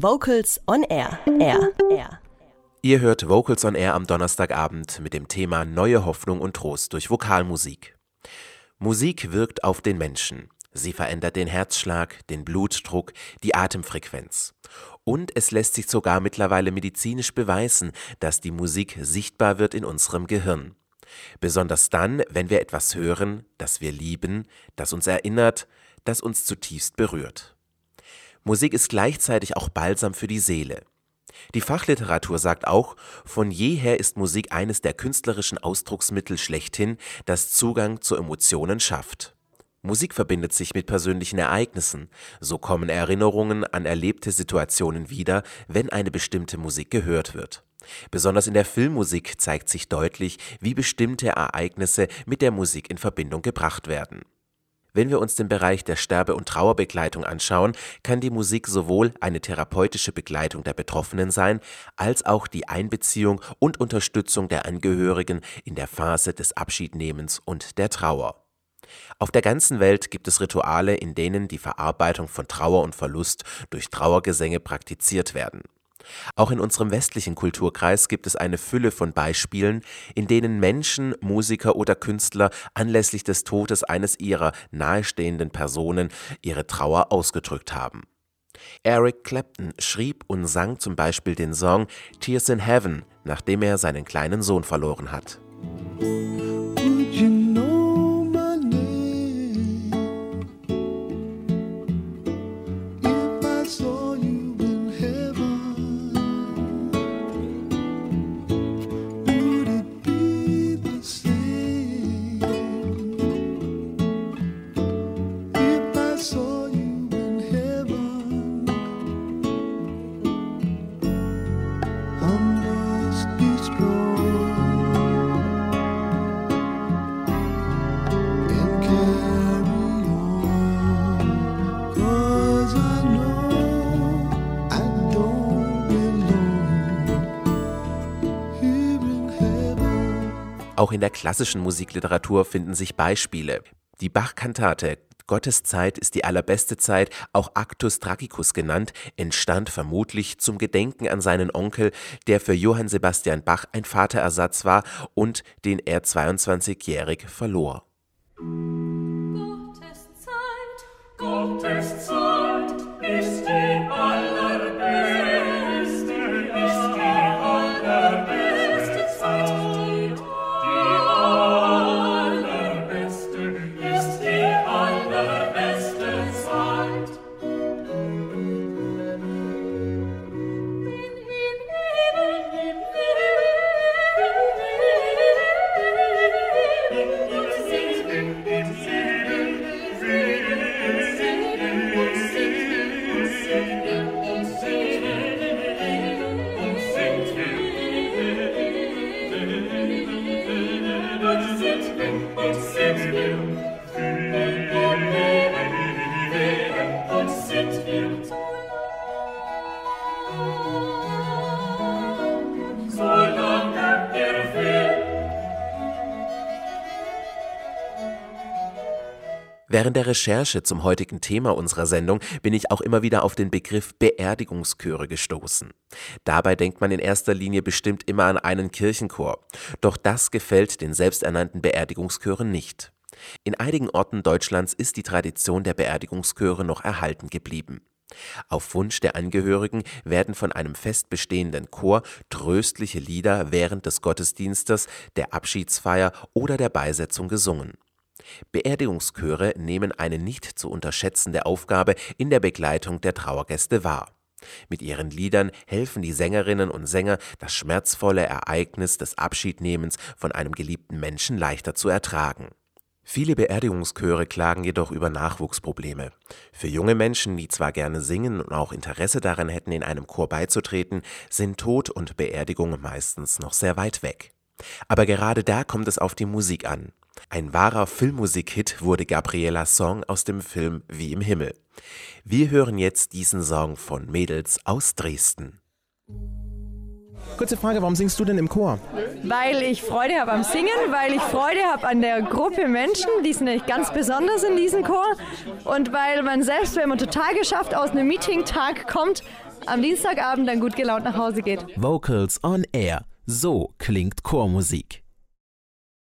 Vocals on Air. Air. Air. Ihr hört Vocals on Air am Donnerstagabend mit dem Thema Neue Hoffnung und Trost durch Vokalmusik. Musik wirkt auf den Menschen. Sie verändert den Herzschlag, den Blutdruck, die Atemfrequenz. Und es lässt sich sogar mittlerweile medizinisch beweisen, dass die Musik sichtbar wird in unserem Gehirn. Besonders dann, wenn wir etwas hören, das wir lieben, das uns erinnert, das uns zutiefst berührt. Musik ist gleichzeitig auch Balsam für die Seele. Die Fachliteratur sagt auch, von jeher ist Musik eines der künstlerischen Ausdrucksmittel schlechthin, das Zugang zu Emotionen schafft. Musik verbindet sich mit persönlichen Ereignissen, so kommen Erinnerungen an erlebte Situationen wieder, wenn eine bestimmte Musik gehört wird. Besonders in der Filmmusik zeigt sich deutlich, wie bestimmte Ereignisse mit der Musik in Verbindung gebracht werden. Wenn wir uns den Bereich der Sterbe- und Trauerbegleitung anschauen, kann die Musik sowohl eine therapeutische Begleitung der Betroffenen sein, als auch die Einbeziehung und Unterstützung der Angehörigen in der Phase des Abschiednehmens und der Trauer. Auf der ganzen Welt gibt es Rituale, in denen die Verarbeitung von Trauer und Verlust durch Trauergesänge praktiziert werden. Auch in unserem westlichen Kulturkreis gibt es eine Fülle von Beispielen, in denen Menschen, Musiker oder Künstler anlässlich des Todes eines ihrer nahestehenden Personen ihre Trauer ausgedrückt haben. Eric Clapton schrieb und sang zum Beispiel den Song Tears in Heaven, nachdem er seinen kleinen Sohn verloren hat. Auch in der klassischen Musikliteratur finden sich Beispiele. Die Bach-Kantate Gottes Zeit ist die allerbeste Zeit, auch Actus Tragicus genannt, entstand vermutlich zum Gedenken an seinen Onkel, der für Johann Sebastian Bach ein Vaterersatz war und den er 22-jährig verlor. Gottes Zeit, Gottes Zeit it seems new. Während der Recherche zum heutigen Thema unserer Sendung bin ich auch immer wieder auf den Begriff Beerdigungschöre gestoßen. Dabei denkt man in erster Linie bestimmt immer an einen Kirchenchor. Doch das gefällt den selbsternannten Beerdigungschören nicht. In einigen Orten Deutschlands ist die Tradition der Beerdigungschöre noch erhalten geblieben. Auf Wunsch der Angehörigen werden von einem fest bestehenden Chor tröstliche Lieder während des Gottesdienstes, der Abschiedsfeier oder der Beisetzung gesungen. Beerdigungschöre nehmen eine nicht zu unterschätzende Aufgabe in der Begleitung der Trauergäste wahr. Mit ihren Liedern helfen die Sängerinnen und Sänger, das schmerzvolle Ereignis des Abschiednehmens von einem geliebten Menschen leichter zu ertragen. Viele Beerdigungschöre klagen jedoch über Nachwuchsprobleme. Für junge Menschen, die zwar gerne singen und auch Interesse daran hätten, in einem Chor beizutreten, sind Tod und Beerdigung meistens noch sehr weit weg. Aber gerade da kommt es auf die Musik an. Ein wahrer Filmmusikhit wurde Gabrielas Song aus dem Film Wie im Himmel. Wir hören jetzt diesen Song von Mädels aus Dresden. Kurze Frage, warum singst du denn im Chor? Weil ich Freude habe am Singen, weil ich Freude habe an der Gruppe Menschen, die sind nämlich ganz besonders in diesem Chor und weil man selbst, wenn man total geschafft aus einem Meeting-Tag kommt, am Dienstagabend dann gut gelaunt nach Hause geht. Vocals on Air. So klingt Chormusik.